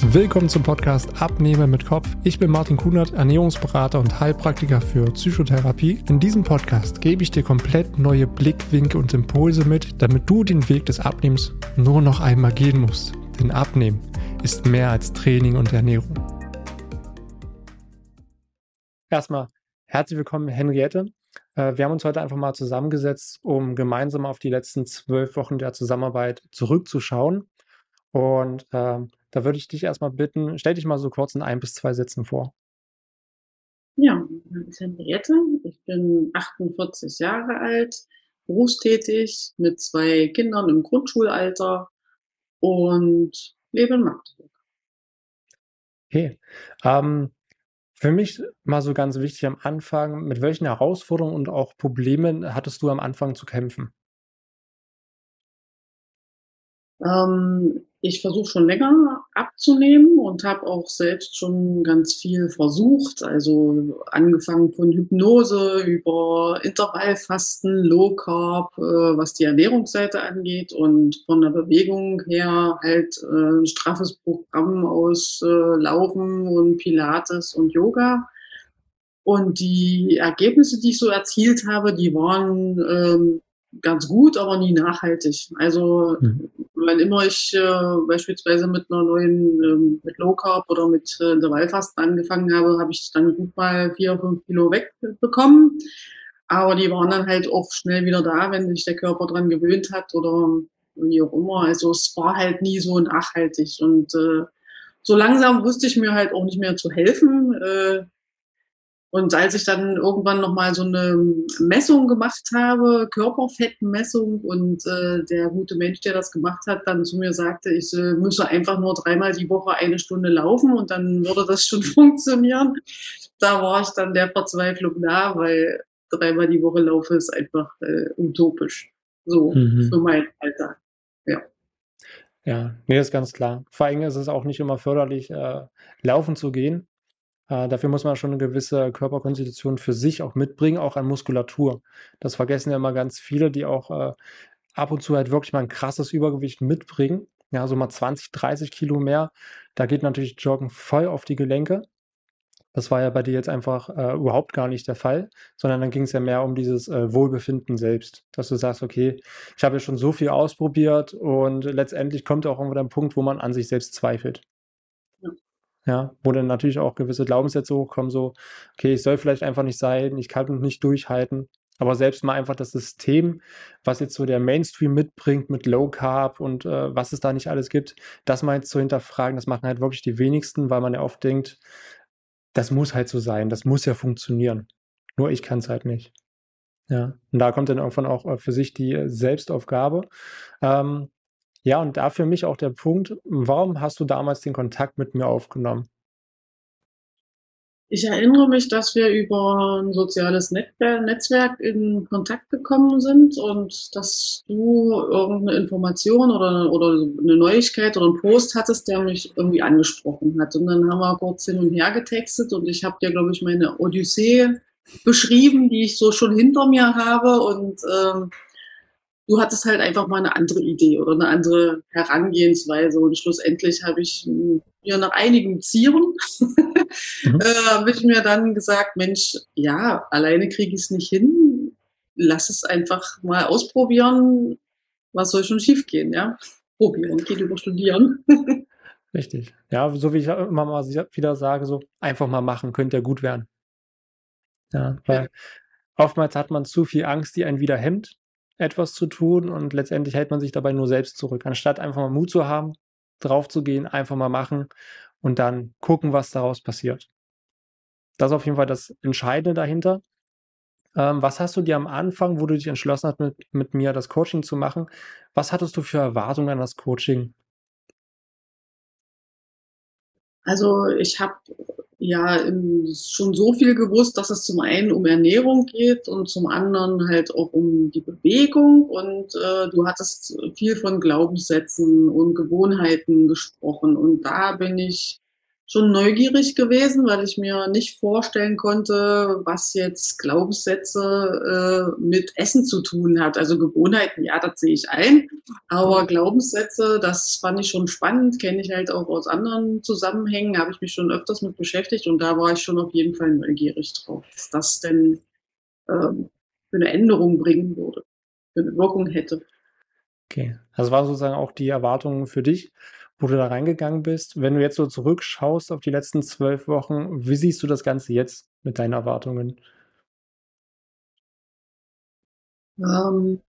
Willkommen zum Podcast Abnehmen mit Kopf. Ich bin Martin Kunert, Ernährungsberater und Heilpraktiker für Psychotherapie. In diesem Podcast gebe ich dir komplett neue Blickwinkel und Impulse mit, damit du den Weg des Abnehmens nur noch einmal gehen musst. Denn Abnehmen ist mehr als Training und Ernährung. Erstmal herzlich willkommen, Henriette. Äh, wir haben uns heute einfach mal zusammengesetzt, um gemeinsam auf die letzten zwölf Wochen der Zusammenarbeit zurückzuschauen. Und äh, da würde ich dich erstmal bitten, stell dich mal so kurz in ein bis zwei Sätzen vor. Ja, mein Name ist Henriette. Ich bin 48 Jahre alt, berufstätig mit zwei Kindern im Grundschulalter und lebe in Magdeburg. Okay. Ähm, für mich mal so ganz wichtig am Anfang, mit welchen Herausforderungen und auch Problemen hattest du am Anfang zu kämpfen? Ähm, ich versuche schon länger abzunehmen und habe auch selbst schon ganz viel versucht. Also angefangen von Hypnose über Intervallfasten, Low Carb, äh, was die Ernährungsseite angeht und von der Bewegung her halt äh, ein straffes Programm aus äh, Laufen und Pilates und Yoga. Und die Ergebnisse, die ich so erzielt habe, die waren ähm, ganz gut, aber nie nachhaltig. Also mhm wann immer ich äh, beispielsweise mit einer neuen, ähm, mit Low Carb oder mit äh, Intervallfasten angefangen habe, habe ich dann gut mal vier, fünf Kilo wegbekommen. Aber die waren dann halt auch schnell wieder da, wenn sich der Körper dran gewöhnt hat oder wie auch immer. Also es war halt nie so nachhaltig. Und äh, so langsam wusste ich mir halt auch nicht mehr zu helfen. Äh, und als ich dann irgendwann nochmal so eine Messung gemacht habe, Körperfettmessung, und äh, der gute Mensch, der das gemacht hat, dann zu mir sagte, ich äh, müsse einfach nur dreimal die Woche eine Stunde laufen und dann würde das schon funktionieren. Da war ich dann der Verzweiflung nah, weil dreimal die Woche laufe ist einfach äh, utopisch. So mhm. für meinen Alltag. Ja. Ja, nee, ist ganz klar. Vor allem ist es auch nicht immer förderlich, äh, laufen zu gehen, äh, dafür muss man schon eine gewisse Körperkonstitution für sich auch mitbringen, auch an Muskulatur. Das vergessen ja immer ganz viele, die auch äh, ab und zu halt wirklich mal ein krasses Übergewicht mitbringen. Ja, so mal 20, 30 Kilo mehr. Da geht natürlich Joggen voll auf die Gelenke. Das war ja bei dir jetzt einfach äh, überhaupt gar nicht der Fall, sondern dann ging es ja mehr um dieses äh, Wohlbefinden selbst, dass du sagst, okay, ich habe ja schon so viel ausprobiert und letztendlich kommt auch irgendwann ein Punkt, wo man an sich selbst zweifelt. Ja, wo dann natürlich auch gewisse Glaubenssätze hochkommen, so, okay, ich soll vielleicht einfach nicht sein, ich kann nicht durchhalten. Aber selbst mal einfach das System, was jetzt so der Mainstream mitbringt mit Low Carb und äh, was es da nicht alles gibt, das mal jetzt zu hinterfragen, das machen halt wirklich die wenigsten, weil man ja oft denkt, das muss halt so sein, das muss ja funktionieren. Nur ich kann es halt nicht. Ja, und da kommt dann irgendwann auch äh, für sich die äh, Selbstaufgabe. Ähm, ja, und da für mich auch der Punkt, warum hast du damals den Kontakt mit mir aufgenommen? Ich erinnere mich, dass wir über ein soziales Netzwerk in Kontakt gekommen sind und dass du irgendeine Information oder, oder eine Neuigkeit oder einen Post hattest, der mich irgendwie angesprochen hat. Und dann haben wir kurz hin und her getextet und ich habe dir, glaube ich, meine Odyssee beschrieben, die ich so schon hinter mir habe und ähm, du hattest halt einfach mal eine andere Idee oder eine andere Herangehensweise. Und schlussendlich habe ich mir nach einigen Zieren mhm. äh, habe ich mir dann gesagt, Mensch, ja, alleine kriege ich es nicht hin. Lass es einfach mal ausprobieren. Was soll schon schiefgehen, ja? Probieren, geht über Studieren. Richtig. Ja, so wie ich immer mal wieder sage, so einfach mal machen, könnte ja gut werden. Ja, weil ja. oftmals hat man zu viel Angst, die einen wieder hemmt etwas zu tun und letztendlich hält man sich dabei nur selbst zurück. Anstatt einfach mal Mut zu haben, drauf zu gehen, einfach mal machen und dann gucken, was daraus passiert. Das ist auf jeden Fall das Entscheidende dahinter. Ähm, was hast du dir am Anfang, wo du dich entschlossen hast, mit, mit mir das Coaching zu machen, was hattest du für Erwartungen an das Coaching? Also ich habe ja schon so viel gewusst, dass es zum einen um Ernährung geht und zum anderen halt auch um die Bewegung. Und äh, du hattest viel von Glaubenssätzen und Gewohnheiten gesprochen. Und da bin ich schon neugierig gewesen, weil ich mir nicht vorstellen konnte, was jetzt Glaubenssätze äh, mit Essen zu tun hat. Also Gewohnheiten, ja, das sehe ich ein. Aber Glaubenssätze, das fand ich schon spannend, kenne ich halt auch aus anderen Zusammenhängen, habe ich mich schon öfters mit beschäftigt und da war ich schon auf jeden Fall neugierig drauf, dass das denn ähm, für eine Änderung bringen würde, für eine Wirkung hätte. Okay, das war sozusagen auch die Erwartung für dich wo du da reingegangen bist. Wenn du jetzt so zurückschaust auf die letzten zwölf Wochen, wie siehst du das Ganze jetzt mit deinen Erwartungen? Ähm,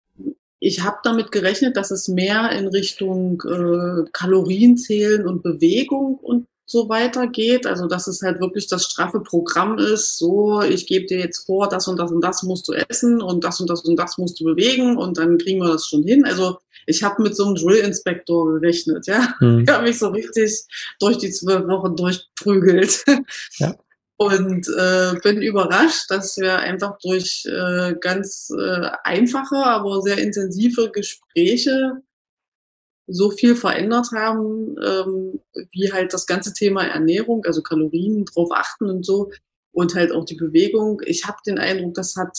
ich habe damit gerechnet, dass es mehr in Richtung äh, Kalorien zählen und Bewegung und so weiter geht. Also dass es halt wirklich das straffe Programm ist. So, ich gebe dir jetzt vor, das und das und das musst du essen und das und das und das musst du bewegen und dann kriegen wir das schon hin. Also ich habe mit so einem Drill-Inspektor gerechnet, ja. Mhm. Ich habe mich so richtig durch die zwölf Wochen durchprügelt. Ja. Und äh, bin überrascht, dass wir einfach durch äh, ganz äh, einfache, aber sehr intensive Gespräche so viel verändert haben, ähm, wie halt das ganze Thema Ernährung, also Kalorien drauf achten und so und halt auch die Bewegung. Ich habe den Eindruck, das hat,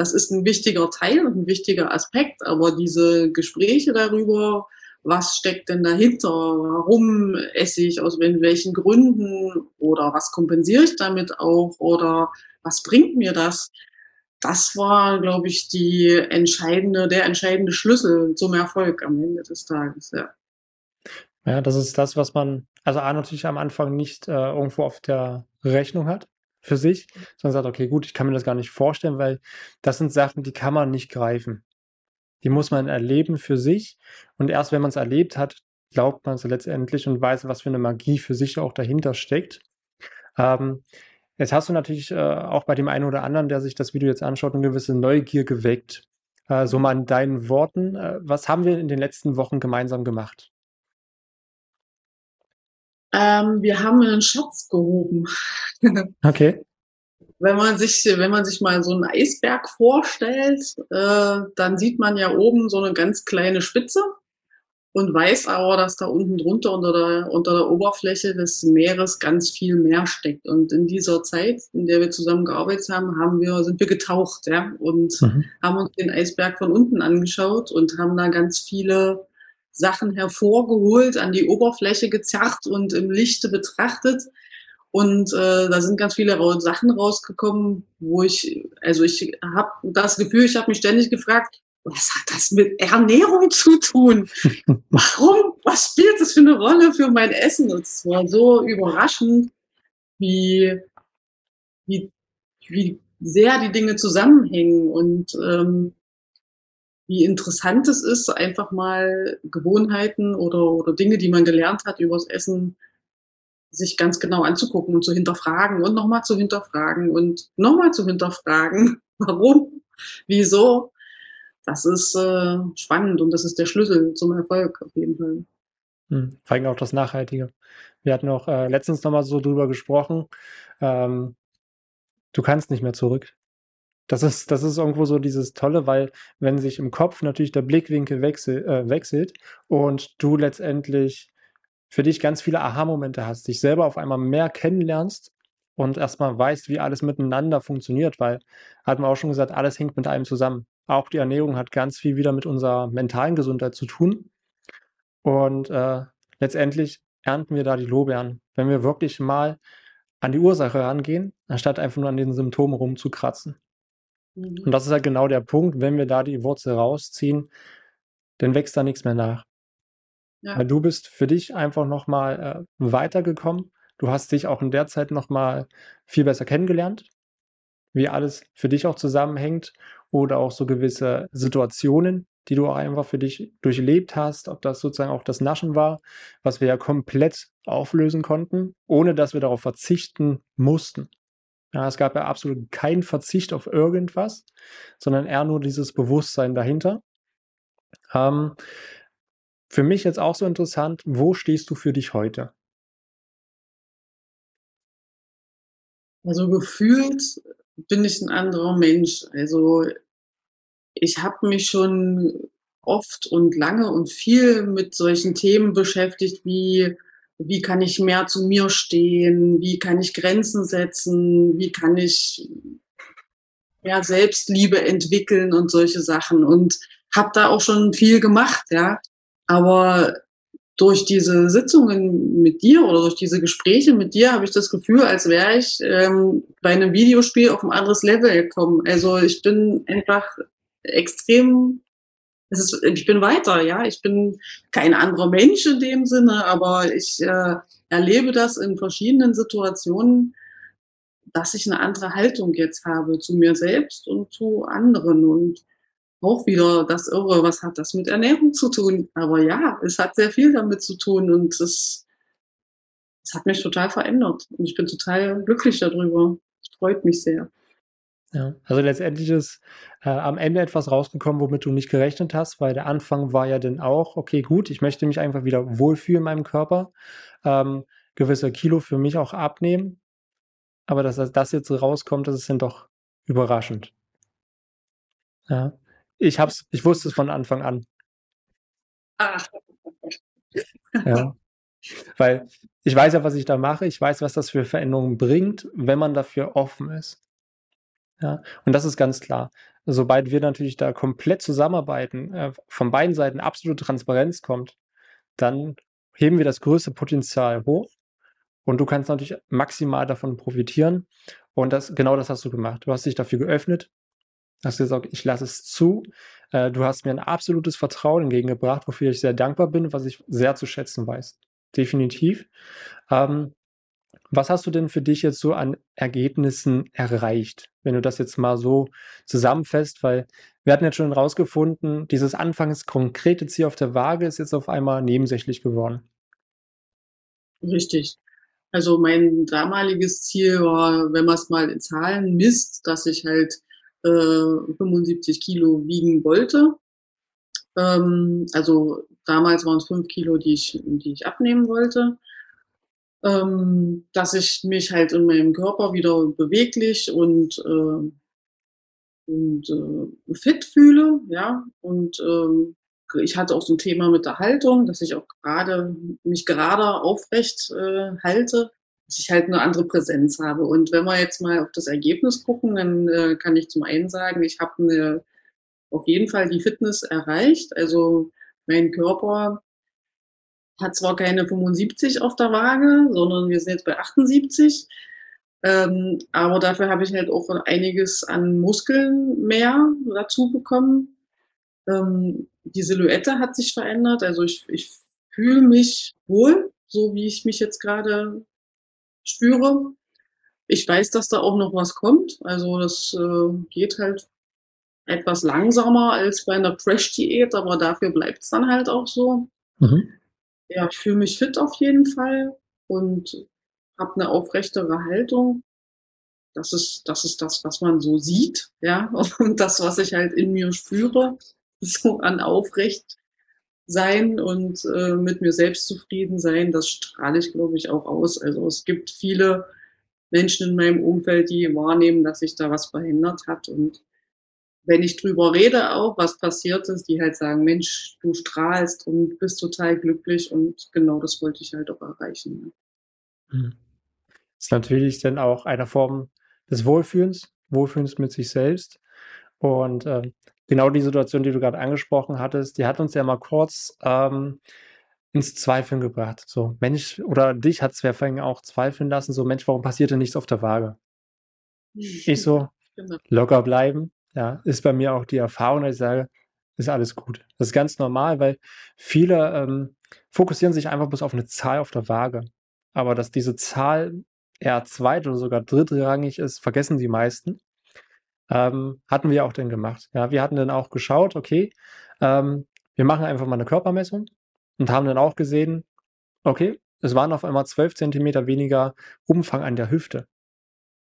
das ist ein wichtiger Teil und ein wichtiger Aspekt, aber diese Gespräche darüber, was steckt denn dahinter, warum esse ich, aus welchen Gründen oder was kompensiere ich damit auch oder was bringt mir das, das war, glaube ich, die entscheidende, der entscheidende Schlüssel zum Erfolg am Ende des Tages, ja. Ja, das ist das, was man, also A, natürlich am Anfang nicht äh, irgendwo auf der Rechnung hat für sich, sondern sagt, okay, gut, ich kann mir das gar nicht vorstellen, weil das sind Sachen, die kann man nicht greifen. Die muss man erleben für sich. Und erst wenn man es erlebt hat, glaubt man es letztendlich und weiß, was für eine Magie für sich auch dahinter steckt. Ähm, Jetzt hast du natürlich äh, auch bei dem einen oder anderen, der sich das Video jetzt anschaut, eine gewisse Neugier geweckt. Äh, so mal in deinen Worten, äh, was haben wir in den letzten Wochen gemeinsam gemacht? Ähm, wir haben einen Schatz gehoben. okay. Wenn man sich, wenn man sich mal so einen Eisberg vorstellt, äh, dann sieht man ja oben so eine ganz kleine Spitze und weiß aber, dass da unten drunter unter der, unter der Oberfläche des Meeres ganz viel mehr steckt. Und in dieser Zeit, in der wir zusammen gearbeitet haben, haben wir, sind wir getaucht, ja, und mhm. haben uns den Eisberg von unten angeschaut und haben da ganz viele Sachen hervorgeholt, an die Oberfläche gezerrt und im Lichte betrachtet. Und äh, da sind ganz viele Sachen rausgekommen, wo ich, also ich habe das Gefühl, ich habe mich ständig gefragt, was hat das mit Ernährung zu tun? Warum? Was spielt das für eine Rolle für mein Essen? Und es war so überraschend, wie, wie, wie sehr die Dinge zusammenhängen und ähm, wie interessant es ist, einfach mal Gewohnheiten oder, oder Dinge, die man gelernt hat übers Essen, sich ganz genau anzugucken und zu hinterfragen und nochmal zu hinterfragen und nochmal zu hinterfragen. Warum? Wieso? das ist äh, spannend und das ist der Schlüssel zum Erfolg auf jeden Fall. Hm, vor allem auch das Nachhaltige. Wir hatten auch äh, letztens nochmal so drüber gesprochen. Ähm, du kannst nicht mehr zurück. Das ist, das ist irgendwo so dieses Tolle, weil wenn sich im Kopf natürlich der Blickwinkel wechsel, äh, wechselt und du letztendlich für dich ganz viele Aha-Momente hast, dich selber auf einmal mehr kennenlernst und erstmal weißt, wie alles miteinander funktioniert, weil, hatten wir auch schon gesagt, alles hängt mit einem zusammen. Auch die Ernährung hat ganz viel wieder mit unserer mentalen Gesundheit zu tun. Und äh, letztendlich ernten wir da die Lorbeeren, wenn wir wirklich mal an die Ursache rangehen, anstatt einfach nur an den Symptomen rumzukratzen. Mhm. Und das ist halt genau der Punkt, wenn wir da die Wurzel rausziehen, dann wächst da nichts mehr nach. Ja. Weil du bist für dich einfach nochmal äh, weitergekommen. Du hast dich auch in der Zeit nochmal viel besser kennengelernt, wie alles für dich auch zusammenhängt oder auch so gewisse Situationen, die du auch einfach für dich durchlebt hast, ob das sozusagen auch das Naschen war, was wir ja komplett auflösen konnten, ohne dass wir darauf verzichten mussten. Ja, es gab ja absolut keinen Verzicht auf irgendwas, sondern eher nur dieses Bewusstsein dahinter. Ähm, für mich jetzt auch so interessant, wo stehst du für dich heute? Also gefühlt bin ich ein anderer Mensch. Also ich habe mich schon oft und lange und viel mit solchen Themen beschäftigt wie wie kann ich mehr zu mir stehen, wie kann ich Grenzen setzen, wie kann ich ja, Selbstliebe entwickeln und solche Sachen und habe da auch schon viel gemacht, ja. Aber durch diese Sitzungen mit dir oder durch diese Gespräche mit dir habe ich das Gefühl, als wäre ich ähm, bei einem Videospiel auf ein anderes Level gekommen. Also ich bin einfach extrem, ist, ich bin weiter, ja. Ich bin kein anderer Mensch in dem Sinne, aber ich äh, erlebe das in verschiedenen Situationen, dass ich eine andere Haltung jetzt habe zu mir selbst und zu anderen und auch wieder das Irre, was hat das mit Ernährung zu tun? Aber ja, es hat sehr viel damit zu tun und es, es hat mich total verändert und ich bin total glücklich darüber. Es freut mich sehr. Ja, also letztendlich ist äh, am Ende etwas rausgekommen, womit du nicht gerechnet hast, weil der Anfang war ja dann auch, okay, gut, ich möchte mich einfach wieder wohlfühlen in meinem Körper, ähm, gewisse Kilo für mich auch abnehmen. Aber dass das jetzt rauskommt, das ist dann doch überraschend. Ja. Ich hab's, ich wusste es von Anfang an. Ach. Ja. Weil ich weiß ja, was ich da mache. Ich weiß, was das für Veränderungen bringt, wenn man dafür offen ist. Ja. Und das ist ganz klar. Sobald wir natürlich da komplett zusammenarbeiten, äh, von beiden Seiten absolute Transparenz kommt, dann heben wir das größte Potenzial hoch und du kannst natürlich maximal davon profitieren. Und das, genau das hast du gemacht. Du hast dich dafür geöffnet, hast gesagt, ich lasse es zu. Äh, du hast mir ein absolutes Vertrauen entgegengebracht, wofür ich sehr dankbar bin, was ich sehr zu schätzen weiß. Definitiv. Ähm, was hast du denn für dich jetzt so an Ergebnissen erreicht, wenn du das jetzt mal so zusammenfasst? Weil wir hatten jetzt schon herausgefunden, dieses anfangs konkrete Ziel auf der Waage ist jetzt auf einmal nebensächlich geworden. Richtig. Also mein damaliges Ziel war, wenn man es mal in Zahlen misst, dass ich halt äh, 75 Kilo wiegen wollte. Ähm, also damals waren es 5 Kilo, die ich, die ich abnehmen wollte. Ähm, dass ich mich halt in meinem Körper wieder beweglich und, äh, und äh, fit fühle, ja. Und ähm, ich hatte auch so ein Thema mit der Haltung, dass ich auch gerade mich gerade aufrecht äh, halte dass ich halt eine andere Präsenz habe. Und wenn wir jetzt mal auf das Ergebnis gucken, dann äh, kann ich zum einen sagen, ich habe auf jeden Fall die Fitness erreicht. Also mein Körper hat zwar keine 75 auf der Waage, sondern wir sind jetzt bei 78. Ähm, aber dafür habe ich halt auch einiges an Muskeln mehr dazu bekommen. Ähm, die Silhouette hat sich verändert. Also ich, ich fühle mich wohl, so wie ich mich jetzt gerade spüre. Ich weiß, dass da auch noch was kommt. Also das äh, geht halt etwas langsamer als bei einer Crash-Diät, aber dafür bleibt es dann halt auch so. Mhm. Ja, ich fühle mich fit auf jeden Fall und habe eine aufrechtere Haltung. Das ist, das ist das, was man so sieht, ja, und das, was ich halt in mir spüre, so an aufrecht sein und äh, mit mir selbst zufrieden sein, das strahle ich, glaube ich, auch aus. Also es gibt viele Menschen in meinem Umfeld, die wahrnehmen, dass sich da was verhindert hat. Und wenn ich drüber rede, auch was passiert ist, die halt sagen, Mensch, du strahlst und bist total glücklich und genau das wollte ich halt auch erreichen. Mhm. Das ist natürlich dann auch eine Form des Wohlfühlens, Wohlfühlens mit sich selbst. Und äh, genau die Situation, die du gerade angesprochen hattest, die hat uns ja mal kurz ähm, ins Zweifeln gebracht. So, Mensch, oder dich hat es ja vorhin auch zweifeln lassen, so, Mensch, warum passiert denn nichts auf der Waage? Ich so, genau. locker bleiben, ja, ist bei mir auch die Erfahrung, dass ich sage, ist alles gut. Das ist ganz normal, weil viele ähm, fokussieren sich einfach bloß auf eine Zahl auf der Waage. Aber dass diese Zahl eher zweit- oder sogar drittrangig ist, vergessen die meisten ähm, hatten wir auch dann gemacht. Ja, wir hatten dann auch geschaut, okay, ähm, wir machen einfach mal eine Körpermessung und haben dann auch gesehen, okay, es waren auf einmal 12 Zentimeter weniger Umfang an der Hüfte.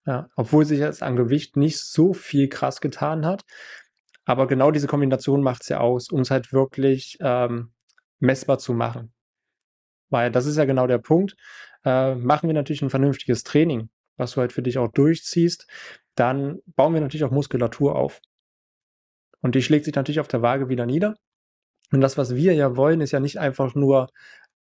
Ja, obwohl sich jetzt an Gewicht nicht so viel krass getan hat. Aber genau diese Kombination macht es ja aus, um es halt wirklich ähm, messbar zu machen. Weil das ist ja genau der Punkt. Äh, machen wir natürlich ein vernünftiges Training, was du halt für dich auch durchziehst, dann bauen wir natürlich auch Muskulatur auf. Und die schlägt sich natürlich auf der Waage wieder nieder. Und das, was wir ja wollen, ist ja nicht einfach nur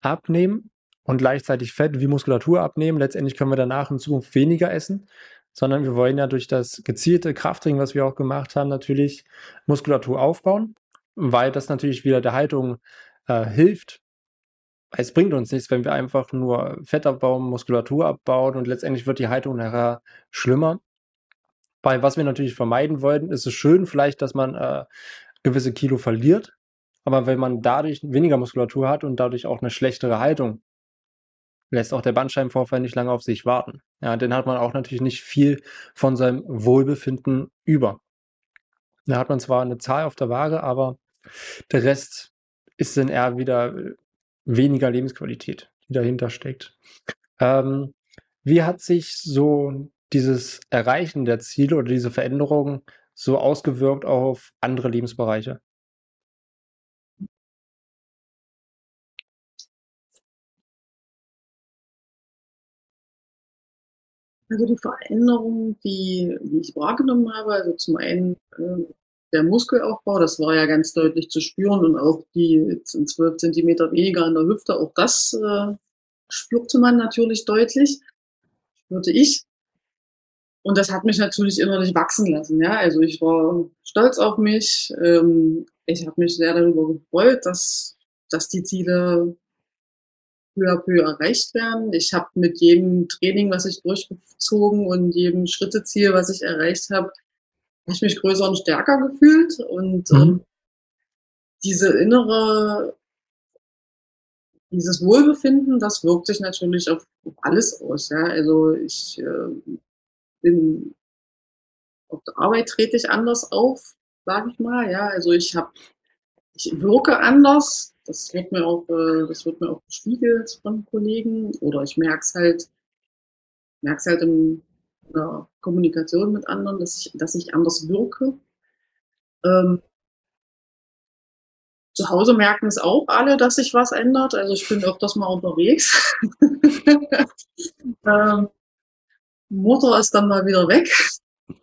abnehmen, und gleichzeitig Fett wie Muskulatur abnehmen. Letztendlich können wir danach in Zukunft weniger essen, sondern wir wollen ja durch das gezielte Krafttraining, was wir auch gemacht haben, natürlich Muskulatur aufbauen, weil das natürlich wieder der Haltung äh, hilft. Es bringt uns nichts, wenn wir einfach nur Fett abbauen, Muskulatur abbauen und letztendlich wird die Haltung nachher schlimmer. Weil was wir natürlich vermeiden wollten, ist es schön vielleicht, dass man äh, gewisse Kilo verliert, aber wenn man dadurch weniger Muskulatur hat und dadurch auch eine schlechtere Haltung, lässt auch der Bandscheibenvorfall nicht lange auf sich warten. Ja, dann hat man auch natürlich nicht viel von seinem Wohlbefinden über. Da hat man zwar eine Zahl auf der Waage, aber der Rest ist dann eher wieder äh, weniger Lebensqualität, die dahinter steckt. Ähm, wie hat sich so dieses Erreichen der Ziele oder diese Veränderung so ausgewirkt auf andere Lebensbereiche? Also die Veränderung, die, die ich wahrgenommen habe, also zum einen äh, der Muskelaufbau, das war ja ganz deutlich zu spüren und auch die 12 Zentimeter weniger an der Hüfte, auch das äh, spürte man natürlich deutlich, spürte ich. Und das hat mich natürlich innerlich wachsen lassen. Ja, also ich war stolz auf mich. Ähm, ich habe mich sehr darüber gefreut, dass, dass die Ziele peu à peu erreicht werden. Ich habe mit jedem Training, was ich durchgezogen und jedem Schritteziel, was ich erreicht habe, habe ich mich größer und stärker gefühlt und mhm. ähm, diese innere, dieses Wohlbefinden, das wirkt sich natürlich auf, auf alles aus. Ja? Also ich äh, bin auf der Arbeit trete ich anders auf, sage ich mal. Ja, also ich habe, ich wirke anders. Das wird mir auch, äh, das wird mir auch gespiegelt von Kollegen oder ich merke es halt, merke halt in der Kommunikation mit anderen, dass ich, dass ich anders wirke. Ähm, zu Hause merken es auch alle, dass sich was ändert. Also ich bin öfters mal unterwegs. ähm, Mutter ist dann mal wieder weg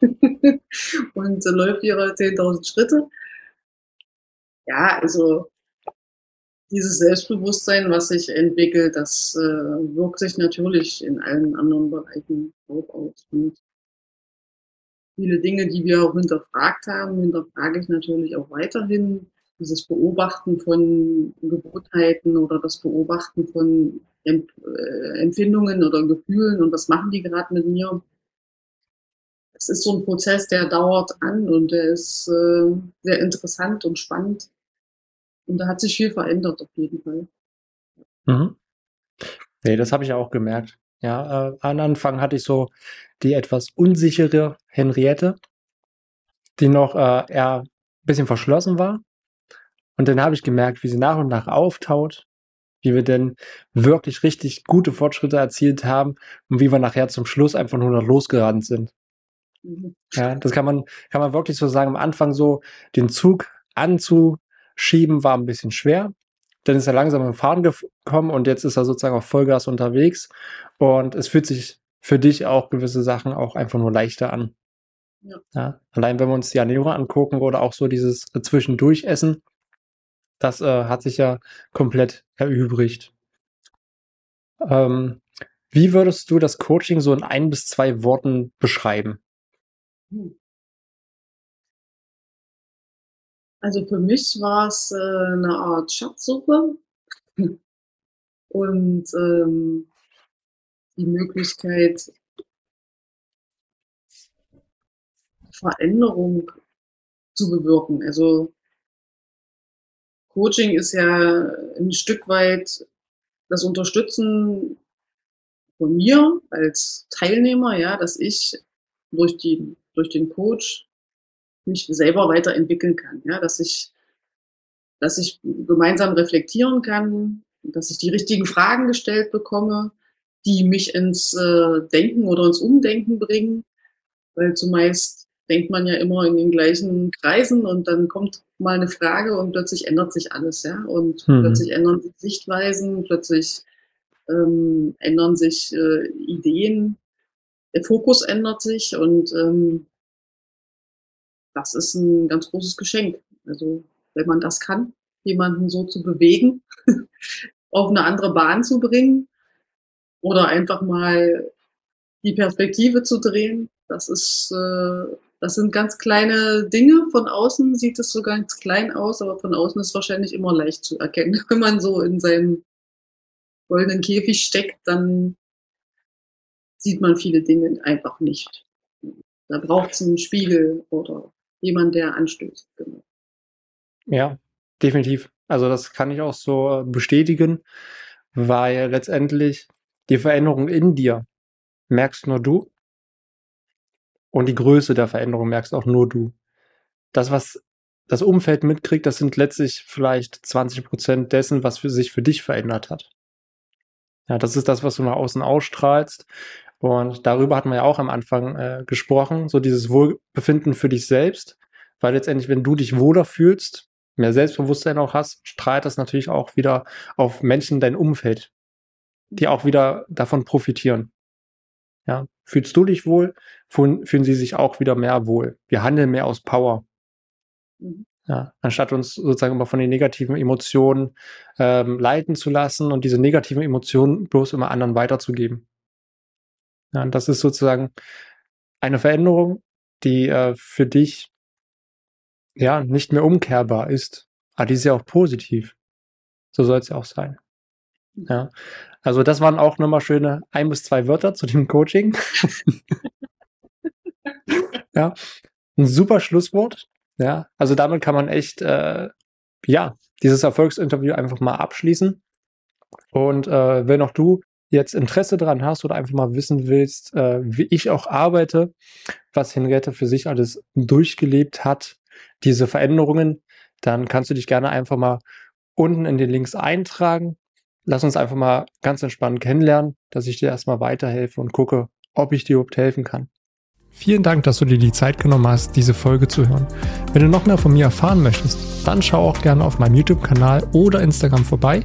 und äh, läuft ihre 10.000 Schritte. Ja, also dieses Selbstbewusstsein, was sich entwickelt, das äh, wirkt sich natürlich in allen anderen Bereichen auch aus. Und viele Dinge, die wir auch hinterfragt haben, hinterfrage ich natürlich auch weiterhin. Dieses Beobachten von Gewohnheiten oder das Beobachten von äh, Empfindungen oder Gefühlen und was machen die gerade mit mir. Es ist so ein Prozess, der dauert an und der ist äh, sehr interessant und spannend. Und da hat sich viel verändert auf jeden Fall. Mhm. Nee, das habe ich auch gemerkt. Ja, äh, am Anfang hatte ich so die etwas unsichere Henriette, die noch äh, eher ein bisschen verschlossen war. Und dann habe ich gemerkt, wie sie nach und nach auftaut, wie wir denn wirklich richtig gute Fortschritte erzielt haben und wie wir nachher zum Schluss einfach nur noch losgerannt sind. Mhm. Ja, das kann man, kann man wirklich so sagen. Am Anfang so den Zug anzuschieben war ein bisschen schwer. Dann ist er langsam im Fahren gekommen und jetzt ist er sozusagen auf Vollgas unterwegs. Und es fühlt sich für dich auch gewisse Sachen auch einfach nur leichter an. Ja. ja. Allein wenn wir uns die Ernährung angucken oder auch so dieses Zwischendurchessen, das äh, hat sich ja komplett erübrigt. Ähm, wie würdest du das Coaching so in ein bis zwei Worten beschreiben? Also für mich war es äh, eine Art Schatzsuche und ähm, die Möglichkeit, Veränderung zu bewirken. Also Coaching ist ja ein Stück weit das Unterstützen von mir als Teilnehmer, ja, dass ich durch die, durch den Coach mich selber weiterentwickeln kann, ja, dass ich, dass ich gemeinsam reflektieren kann, dass ich die richtigen Fragen gestellt bekomme, die mich ins äh, Denken oder ins Umdenken bringen, weil zumeist denkt man ja immer in den gleichen Kreisen und dann kommt mal eine Frage und plötzlich ändert sich alles, ja. Und mhm. plötzlich ändern sich Sichtweisen, plötzlich ähm, ändern sich äh, Ideen, der Fokus ändert sich und ähm, das ist ein ganz großes Geschenk. Also wenn man das kann, jemanden so zu bewegen, auf eine andere Bahn zu bringen, Oder einfach mal die Perspektive zu drehen. Das ist, äh, das sind ganz kleine Dinge. Von außen sieht es so ganz klein aus, aber von außen ist wahrscheinlich immer leicht zu erkennen. Wenn man so in seinem goldenen Käfig steckt, dann sieht man viele Dinge einfach nicht. Da braucht es einen Spiegel oder jemand, der anstößt. Genau. Ja, definitiv. Also das kann ich auch so bestätigen, weil letztendlich die Veränderung in dir merkst nur du und die Größe der Veränderung merkst auch nur du. Das, was das Umfeld mitkriegt, das sind letztlich vielleicht 20 Prozent dessen, was für sich für dich verändert hat. Ja, das ist das, was du nach außen ausstrahlst. Und darüber hatten wir ja auch am Anfang äh, gesprochen, so dieses Wohlbefinden für dich selbst, weil letztendlich, wenn du dich wohler fühlst, mehr Selbstbewusstsein auch hast, strahlt das natürlich auch wieder auf Menschen in dein Umfeld, die auch wieder davon profitieren. Ja, fühlst du dich wohl, fühlen, fühlen sie sich auch wieder mehr wohl. Wir handeln mehr aus Power. Mhm. Ja, anstatt uns sozusagen immer von den negativen Emotionen ähm, leiten zu lassen und diese negativen Emotionen bloß immer anderen weiterzugeben. Ja, und das ist sozusagen eine Veränderung, die äh, für dich ja nicht mehr umkehrbar ist. Aber die ist ja auch positiv. So soll es ja auch sein. Ja. Also das waren auch nochmal schöne ein bis zwei Wörter zu dem Coaching. ja. Ein super Schlusswort. Ja. Also damit kann man echt äh, ja dieses Erfolgsinterview einfach mal abschließen. Und äh, wenn auch du jetzt Interesse daran hast oder einfach mal wissen willst, äh, wie ich auch arbeite, was Henriette für sich alles durchgelebt hat, diese Veränderungen, dann kannst du dich gerne einfach mal unten in den Links eintragen. Lass uns einfach mal ganz entspannt kennenlernen, dass ich dir erstmal weiterhelfe und gucke, ob ich dir überhaupt helfen kann. Vielen Dank, dass du dir die Zeit genommen hast, diese Folge zu hören. Wenn du noch mehr von mir erfahren möchtest, dann schau auch gerne auf meinem YouTube-Kanal oder Instagram vorbei.